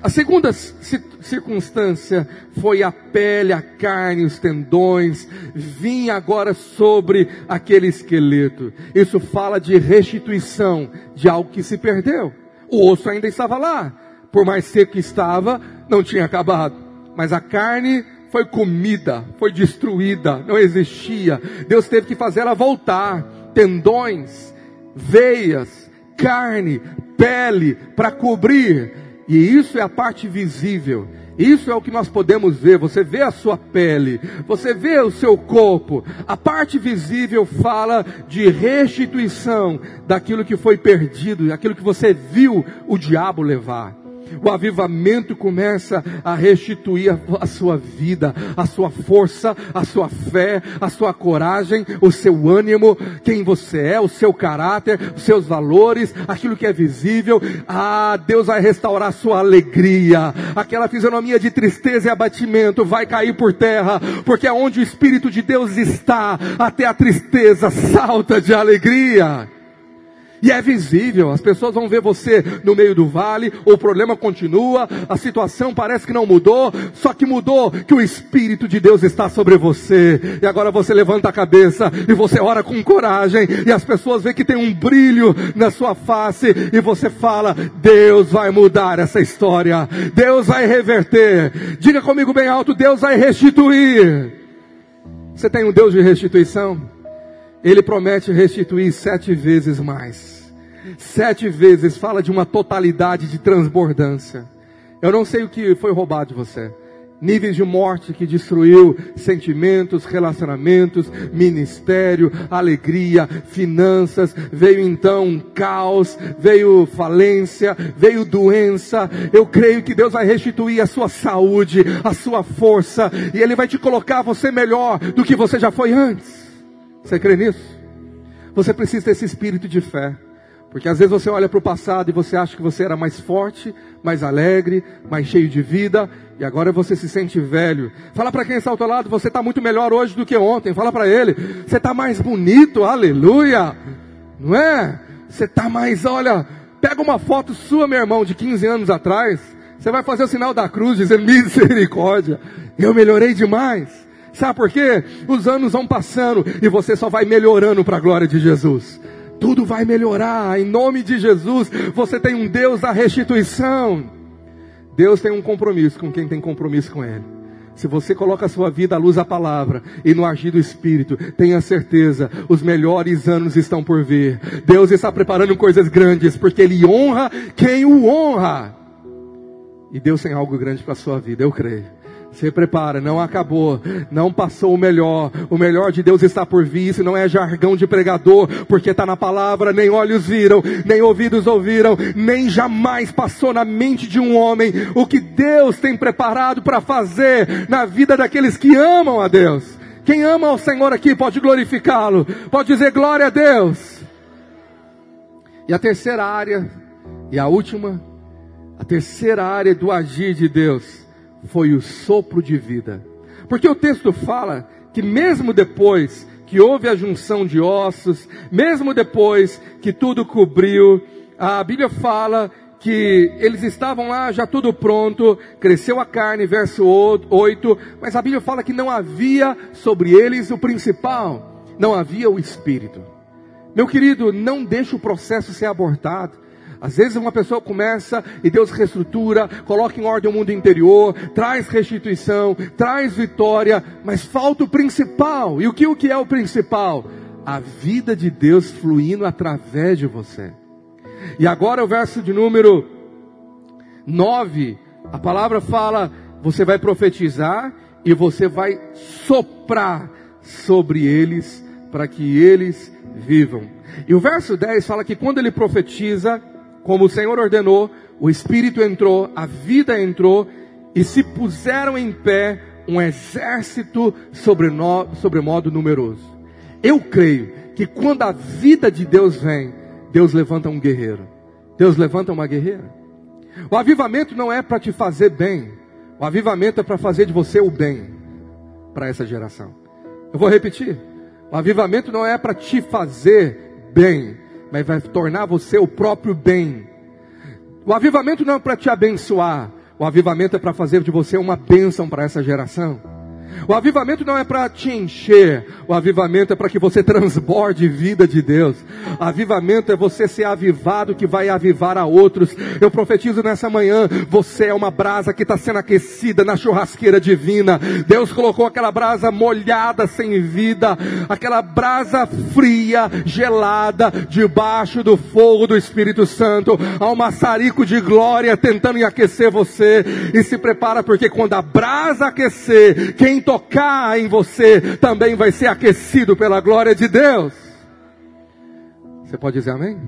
A segunda circunstância foi a pele, a carne, os tendões, vinha agora sobre aquele esqueleto. Isso fala de restituição de algo que se perdeu. O osso ainda estava lá, por mais seco que estava, não tinha acabado. Mas a carne foi comida, foi destruída, não existia. Deus teve que fazer ela voltar. Tendões, veias, carne, pele para cobrir. E isso é a parte visível. Isso é o que nós podemos ver. Você vê a sua pele, você vê o seu corpo. A parte visível fala de restituição daquilo que foi perdido, daquilo que você viu o diabo levar. O avivamento começa a restituir a, sua vida, a sua força, a sua fé, a sua coragem, o seu ânimo, quem você é, o seu caráter, os seus valores, aquilo que é visível. Ah, Deus vai restaurar a sua alegria. Aquela fisionomia de tristeza e abatimento vai cair por terra, porque aonde o Espírito de Deus está, até a tristeza salta de alegria. E é visível, as pessoas vão ver você no meio do vale, o problema continua, a situação parece que não mudou, só que mudou que o Espírito de Deus está sobre você. E agora você levanta a cabeça e você ora com coragem, e as pessoas veem que tem um brilho na sua face, e você fala: Deus vai mudar essa história, Deus vai reverter. Diga comigo bem alto: Deus vai restituir. Você tem um Deus de restituição? Ele promete restituir sete vezes mais. Sete vezes fala de uma totalidade de transbordância. Eu não sei o que foi roubado de você. Níveis de morte que destruiu sentimentos, relacionamentos, ministério, alegria, finanças. Veio então um caos, veio falência, veio doença. Eu creio que Deus vai restituir a sua saúde, a sua força, e Ele vai te colocar você melhor do que você já foi antes. Você crê nisso? Você precisa ter esse espírito de fé. Porque às vezes você olha para o passado e você acha que você era mais forte, mais alegre, mais cheio de vida, e agora você se sente velho. Fala para quem está ao teu lado, você está muito melhor hoje do que ontem. Fala para ele, você está mais bonito, aleluia. Não é? Você está mais, olha, pega uma foto sua, meu irmão, de 15 anos atrás. Você vai fazer o sinal da cruz, dizendo misericórdia. Eu melhorei demais. Sabe por quê? Os anos vão passando e você só vai melhorando para a glória de Jesus. Tudo vai melhorar, em nome de Jesus. Você tem um Deus da restituição. Deus tem um compromisso com quem tem compromisso com Ele. Se você coloca a sua vida à luz da palavra e no agir do Espírito, tenha certeza, os melhores anos estão por vir. Deus está preparando coisas grandes, porque Ele honra quem o honra. E Deus tem algo grande para a sua vida, eu creio. Se prepara, não acabou, não passou o melhor. O melhor de Deus está por vir. Isso não é jargão de pregador, porque está na palavra. Nem olhos viram, nem ouvidos ouviram, nem jamais passou na mente de um homem o que Deus tem preparado para fazer na vida daqueles que amam a Deus. Quem ama ao Senhor aqui pode glorificá-lo, pode dizer glória a Deus. E a terceira área, e a última, a terceira área do agir de Deus foi o sopro de vida. Porque o texto fala que mesmo depois que houve a junção de ossos, mesmo depois que tudo cobriu, a Bíblia fala que eles estavam lá já tudo pronto, cresceu a carne, verso 8, mas a Bíblia fala que não havia sobre eles o principal, não havia o espírito. Meu querido, não deixe o processo ser abortado. Às vezes uma pessoa começa e Deus reestrutura, coloca em ordem o mundo interior, traz restituição, traz vitória, mas falta o principal. E o que, o que é o principal? A vida de Deus fluindo através de você. E agora o verso de número 9, a palavra fala: você vai profetizar e você vai soprar sobre eles para que eles vivam. E o verso 10 fala que quando ele profetiza, como o Senhor ordenou, o Espírito entrou, a vida entrou, e se puseram em pé um exército sobremodo numeroso. Eu creio que quando a vida de Deus vem, Deus levanta um guerreiro. Deus levanta uma guerreira. O avivamento não é para te fazer bem. O avivamento é para fazer de você o bem para essa geração. Eu vou repetir. O avivamento não é para te fazer bem mas vai tornar você o próprio bem. O avivamento não é para te abençoar, o avivamento é para fazer de você uma bênção para essa geração. O avivamento não é para te encher, o avivamento é para que você transborde vida de Deus. Avivamento é você ser avivado que vai avivar a outros. Eu profetizo nessa manhã, você é uma brasa que está sendo aquecida na churrasqueira divina. Deus colocou aquela brasa molhada, sem vida, aquela brasa fria, gelada, debaixo do fogo do Espírito Santo. Há um maçarico de glória tentando aquecer você. E se prepara porque quando a brasa aquecer, quem tocar em você também vai ser aquecido pela glória de Deus. Você pode dizer amém?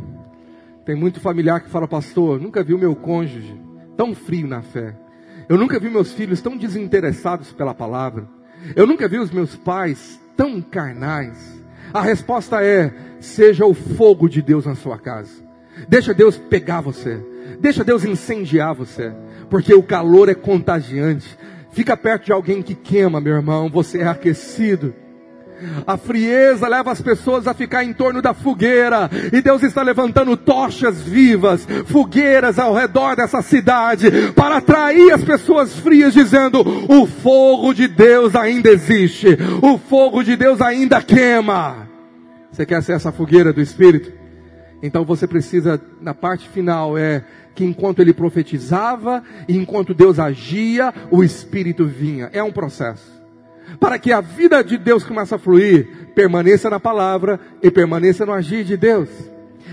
Tem muito familiar que fala, pastor, nunca vi o meu cônjuge tão frio na fé. Eu nunca vi meus filhos tão desinteressados pela palavra. Eu nunca vi os meus pais tão carnais. A resposta é: seja o fogo de Deus na sua casa. Deixa Deus pegar você. Deixa Deus incendiar você. Porque o calor é contagiante. Fica perto de alguém que queima, meu irmão, você é aquecido. A frieza leva as pessoas a ficar em torno da fogueira, e Deus está levantando tochas vivas, fogueiras ao redor dessa cidade, para atrair as pessoas frias, dizendo: o fogo de Deus ainda existe, o fogo de Deus ainda queima. Você quer ser essa fogueira do Espírito? Então você precisa, na parte final, é que enquanto ele profetizava enquanto Deus agia, o Espírito vinha. É um processo. Para que a vida de Deus comece a fluir, permaneça na palavra e permaneça no agir de Deus.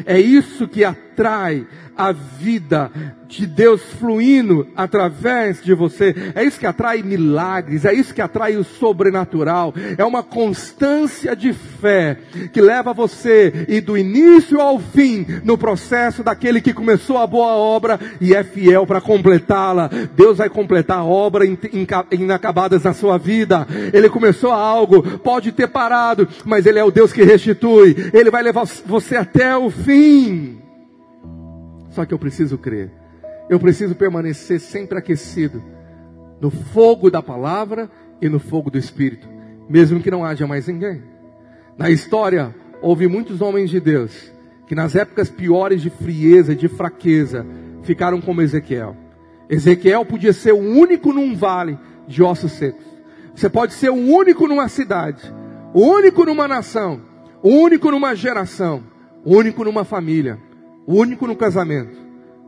É isso que a atrai a vida de Deus fluindo através de você. É isso que atrai milagres, é isso que atrai o sobrenatural. É uma constância de fé que leva você e do início ao fim no processo daquele que começou a boa obra e é fiel para completá-la. Deus vai completar a obra inacabadas na sua vida. Ele começou algo, pode ter parado, mas ele é o Deus que restitui. Ele vai levar você até o fim. Só que eu preciso crer. Eu preciso permanecer sempre aquecido no fogo da palavra e no fogo do Espírito, mesmo que não haja mais ninguém. Na história, houve muitos homens de Deus que nas épocas piores de frieza e de fraqueza ficaram como Ezequiel. Ezequiel podia ser o único num vale de ossos secos. Você pode ser o único numa cidade, o único numa nação, o único numa geração, o único numa família, o único no casamento,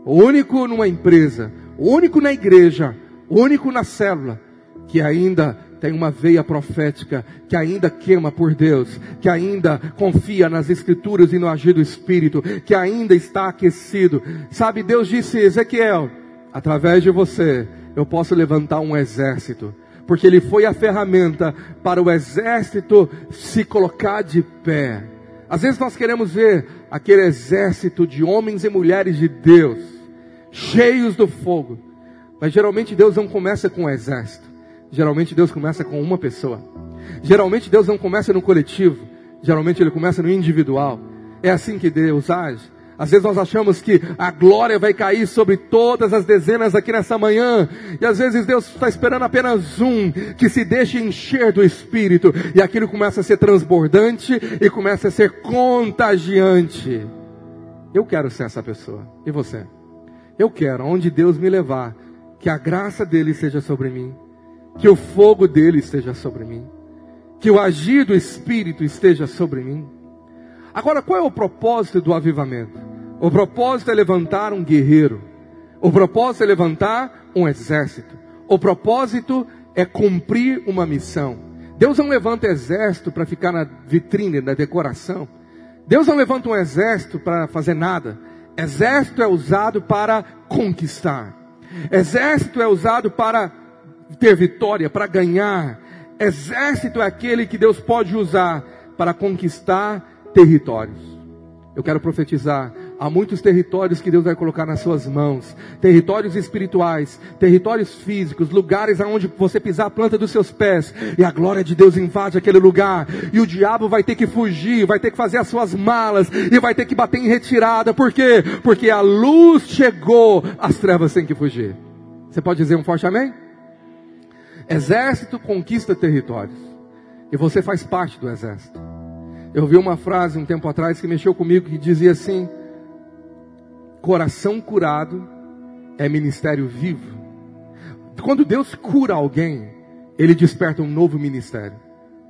o único numa empresa, o único na igreja, o único na célula, que ainda tem uma veia profética, que ainda queima por Deus, que ainda confia nas Escrituras e no agir do Espírito, que ainda está aquecido. Sabe, Deus disse, Ezequiel, através de você, eu posso levantar um exército, porque ele foi a ferramenta para o exército se colocar de pé. Às vezes nós queremos ver aquele exército de homens e mulheres de Deus, cheios do fogo. Mas geralmente Deus não começa com um exército. Geralmente Deus começa com uma pessoa. Geralmente Deus não começa no coletivo. Geralmente Ele começa no individual. É assim que Deus age. Às vezes nós achamos que a glória vai cair sobre todas as dezenas aqui nessa manhã. E às vezes Deus está esperando apenas um que se deixe encher do Espírito. E aquilo começa a ser transbordante e começa a ser contagiante. Eu quero ser essa pessoa. E você? Eu quero, onde Deus me levar, que a graça dele seja sobre mim. Que o fogo dele esteja sobre mim. Que o agir do Espírito esteja sobre mim. Agora, qual é o propósito do avivamento? O propósito é levantar um guerreiro. O propósito é levantar um exército. O propósito é cumprir uma missão. Deus não levanta exército para ficar na vitrine, na decoração. Deus não levanta um exército para fazer nada. Exército é usado para conquistar. Exército é usado para ter vitória, para ganhar. Exército é aquele que Deus pode usar para conquistar territórios. Eu quero profetizar. Há muitos territórios que Deus vai colocar nas suas mãos. Territórios espirituais, territórios físicos, lugares aonde você pisar a planta dos seus pés e a glória de Deus invade aquele lugar. E o diabo vai ter que fugir, vai ter que fazer as suas malas e vai ter que bater em retirada. Por quê? Porque a luz chegou, as trevas têm que fugir. Você pode dizer um forte amém? Exército conquista territórios. E você faz parte do exército. Eu vi uma frase um tempo atrás que mexeu comigo que dizia assim: Coração curado é ministério vivo. Quando Deus cura alguém, ele desperta um novo ministério.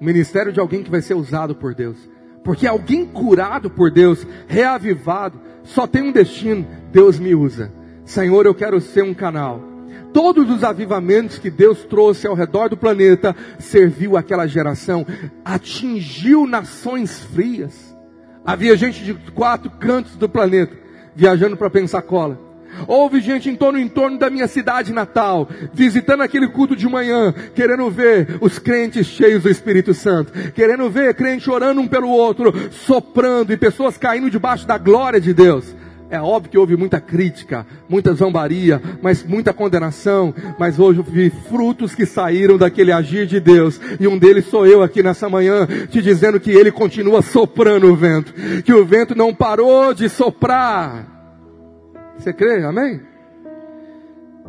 Um ministério de alguém que vai ser usado por Deus. Porque alguém curado por Deus, reavivado, só tem um destino: Deus me usa. Senhor, eu quero ser um canal todos os avivamentos que Deus trouxe ao redor do planeta serviu aquela geração, atingiu nações frias. Havia gente de quatro cantos do planeta viajando para Pensacola. Houve gente em torno em torno da minha cidade natal, visitando aquele culto de manhã, querendo ver os crentes cheios do Espírito Santo, querendo ver crente orando um pelo outro, soprando e pessoas caindo debaixo da glória de Deus. É óbvio que houve muita crítica, muita zombaria, mas muita condenação. Mas hoje vi frutos que saíram daquele agir de Deus. E um deles sou eu aqui nessa manhã, te dizendo que Ele continua soprando o vento. Que o vento não parou de soprar. Você crê? Amém?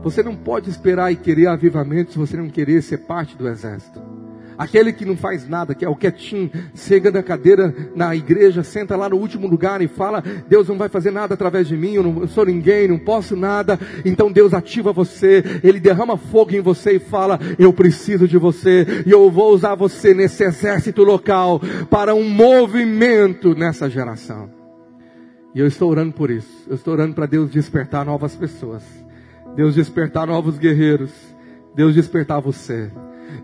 Você não pode esperar e querer avivamento se você não querer ser parte do exército. Aquele que não faz nada, que é o quietinho, chega na cadeira na igreja, senta lá no último lugar e fala: Deus não vai fazer nada através de mim, eu não eu sou ninguém, não posso nada. Então Deus ativa você, Ele derrama fogo em você e fala: Eu preciso de você e eu vou usar você nesse exército local para um movimento nessa geração. E eu estou orando por isso. Eu estou orando para Deus despertar novas pessoas. Deus despertar novos guerreiros. Deus despertar você.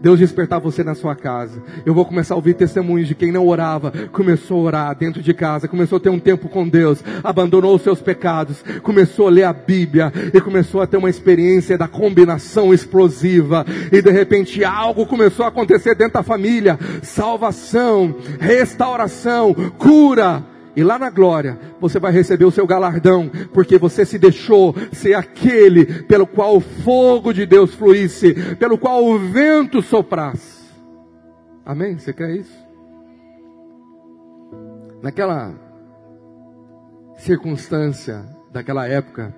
Deus despertar você na sua casa. Eu vou começar a ouvir testemunhos de quem não orava, começou a orar dentro de casa, começou a ter um tempo com Deus, abandonou os seus pecados, começou a ler a Bíblia. E começou a ter uma experiência da combinação explosiva. E de repente algo começou a acontecer dentro da família, salvação, restauração, cura. E lá na glória, você vai receber o seu galardão, porque você se deixou ser aquele pelo qual o fogo de Deus fluísse, pelo qual o vento soprasse. Amém? Você quer isso? Naquela circunstância, daquela época,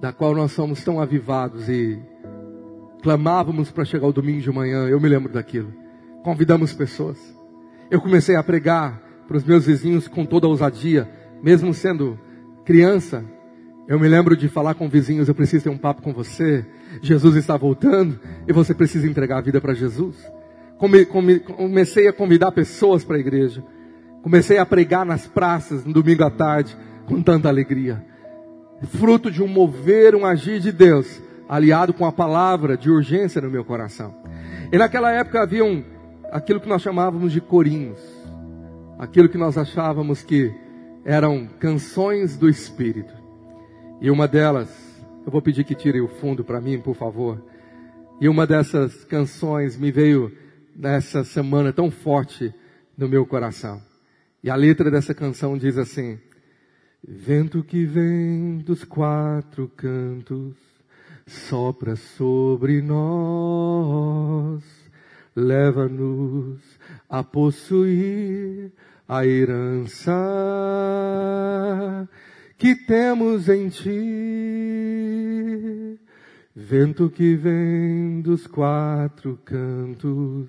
da qual nós somos tão avivados e clamávamos para chegar o domingo de manhã, eu me lembro daquilo. Convidamos pessoas. Eu comecei a pregar para os meus vizinhos com toda ousadia, mesmo sendo criança. Eu me lembro de falar com vizinhos, eu preciso ter um papo com você. Jesus está voltando e você precisa entregar a vida para Jesus. Comecei a convidar pessoas para a igreja. Comecei a pregar nas praças no domingo à tarde com tanta alegria. Fruto de um mover, um agir de Deus, aliado com a palavra de urgência no meu coração. E naquela época havia um, aquilo que nós chamávamos de corinhos aquilo que nós achávamos que eram canções do Espírito. E uma delas, eu vou pedir que tire o fundo para mim, por favor. E uma dessas canções me veio nessa semana tão forte no meu coração. E a letra dessa canção diz assim: Vento que vem dos quatro cantos, sopra sobre nós, leva-nos a possuir a herança que temos em ti. Vento que vem dos quatro cantos,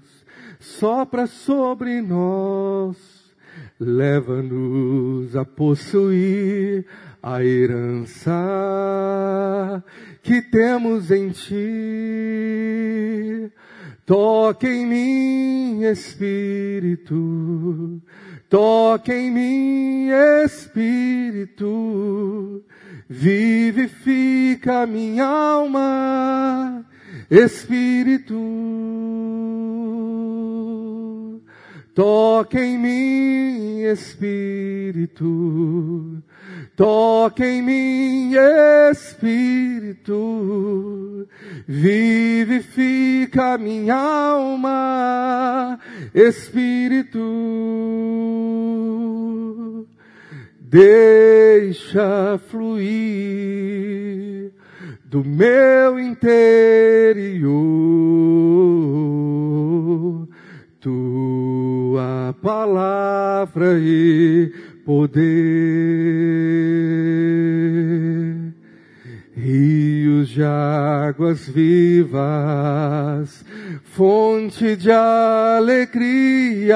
sopra sobre nós, leva-nos a possuir a herança que temos em ti. Toque em mim, Espírito, toque em mim, Espírito, vivifica minha alma, Espírito. Toque em mim, Espírito, Toque em mim, Espírito, vivifica minha alma, Espírito, deixa fluir do meu interior tua palavra e poder. De águas vivas, fonte de alegria,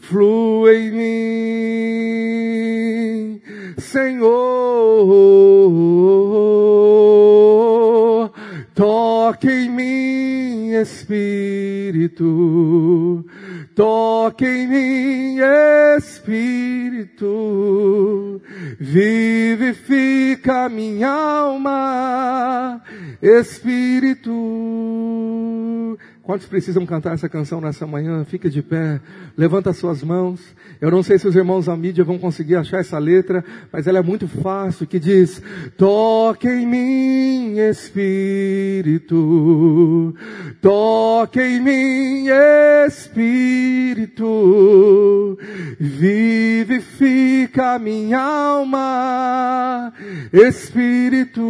flui em mim, Senhor. Toque em mim, Espírito Toque em mim, Espírito, vivifica minha alma, Espírito. Quantos precisam cantar essa canção nessa manhã? Fica de pé, levanta suas mãos. Eu não sei se os irmãos da mídia vão conseguir achar essa letra, mas ela é muito fácil, que diz, toque em mim, Espírito, toque em mim, Espírito, vivifica minha alma, Espírito.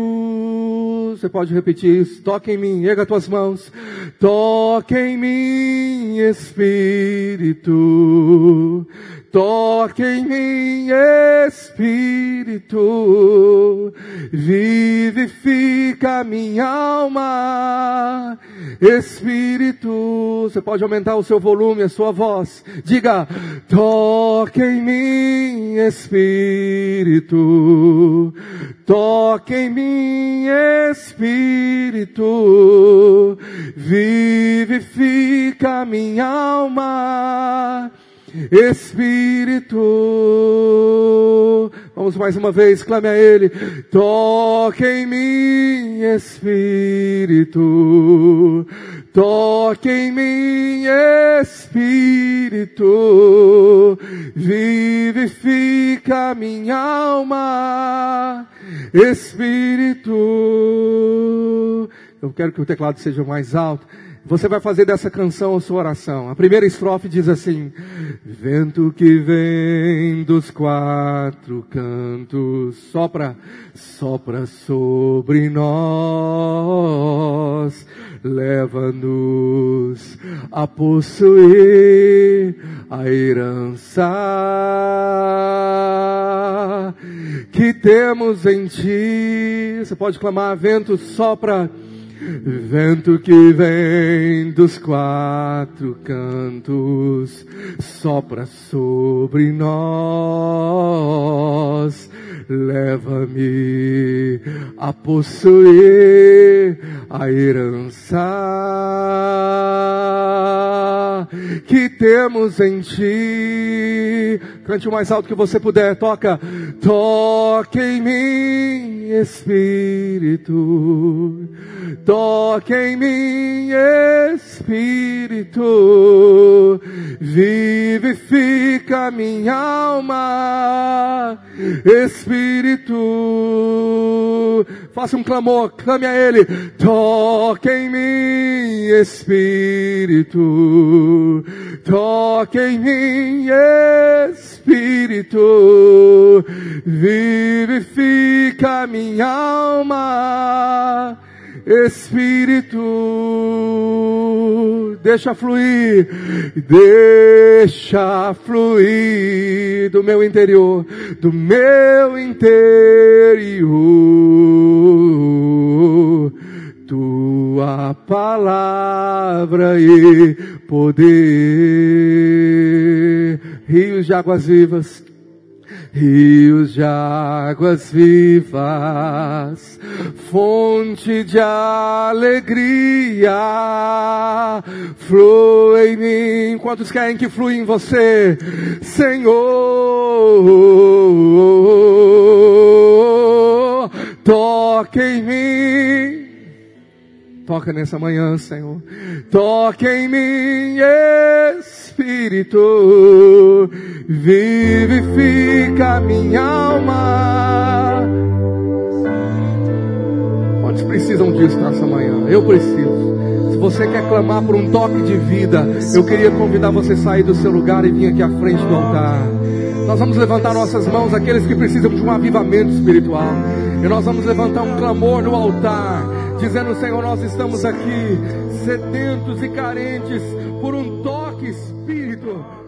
Você pode repetir isso, toque em mim, erga tuas mãos, toque Toque em mim, Espírito. Toque em mim, Espírito. Vivifica minha alma. Espírito. Você pode aumentar o seu volume, a sua voz. Diga, toque em mim, Espírito. Toque em mim, Espírito, vivifica minha alma. Espírito, Vamos mais uma vez, clame a Ele. Toque em mim, Espírito. Toque em mim, Espírito. Vivifica minha alma. Espírito. Eu quero que o teclado seja mais alto. Você vai fazer dessa canção a sua oração. A primeira estrofe diz assim: Vento que vem dos quatro cantos, sopra, sopra sobre nós, leva-nos a possuir a herança que temos em ti. Você pode clamar: Vento sopra Vento que vem dos quatro cantos, sopra sobre nós, leva-me a possuir a herança que temos em ti. Cante o mais alto que você puder, toca, toque em mim, Espírito. Toque em mim, Espírito, vivifica minha alma, Espírito, faça um clamor, clame a Ele, toque em mim, Espírito, toque em mim, Espírito, vivifica minha alma, Espírito, deixa fluir, deixa fluir do meu interior, do meu interior, tua palavra e poder, rios de águas vivas rios de águas vivas, fonte de alegria, flui em mim. Quantos querem que flui em você, Senhor? Toque em mim. Toca nessa manhã, Senhor. Toque em mim, Espírito. Vivifica minha alma. Quantos precisam disso nessa manhã? Eu preciso. Se você quer clamar por um toque de vida, eu queria convidar você a sair do seu lugar e vir aqui à frente do altar. Nós vamos levantar nossas mãos, aqueles que precisam de um avivamento espiritual. E nós vamos levantar um clamor no altar, dizendo: Senhor, nós estamos aqui sedentos e carentes por um toque, Espírito